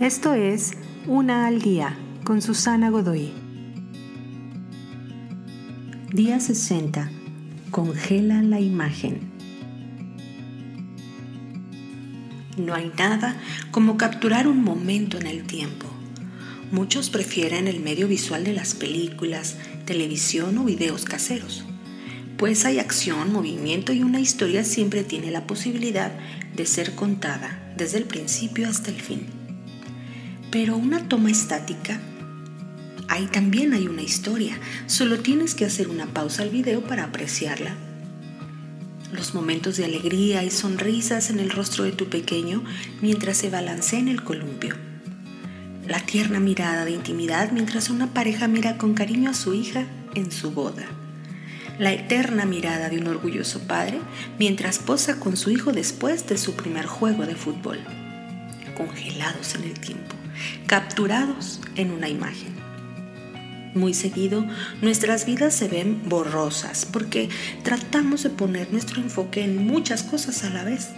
Esto es Una al Día con Susana Godoy. Día 60. Congela la imagen. No hay nada como capturar un momento en el tiempo. Muchos prefieren el medio visual de las películas, televisión o videos caseros, pues hay acción, movimiento y una historia siempre tiene la posibilidad de ser contada desde el principio hasta el fin. Pero una toma estática, ahí también hay una historia, solo tienes que hacer una pausa al video para apreciarla. Los momentos de alegría y sonrisas en el rostro de tu pequeño mientras se balancea en el columpio. La tierna mirada de intimidad mientras una pareja mira con cariño a su hija en su boda la eterna mirada de un orgulloso padre mientras posa con su hijo después de su primer juego de fútbol, congelados en el tiempo, capturados en una imagen. Muy seguido, nuestras vidas se ven borrosas porque tratamos de poner nuestro enfoque en muchas cosas a la vez,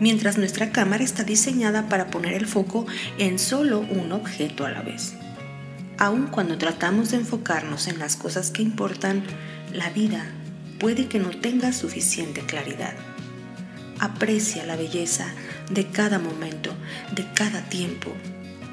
mientras nuestra cámara está diseñada para poner el foco en solo un objeto a la vez. Aun cuando tratamos de enfocarnos en las cosas que importan, la vida puede que no tenga suficiente claridad. Aprecia la belleza de cada momento, de cada tiempo.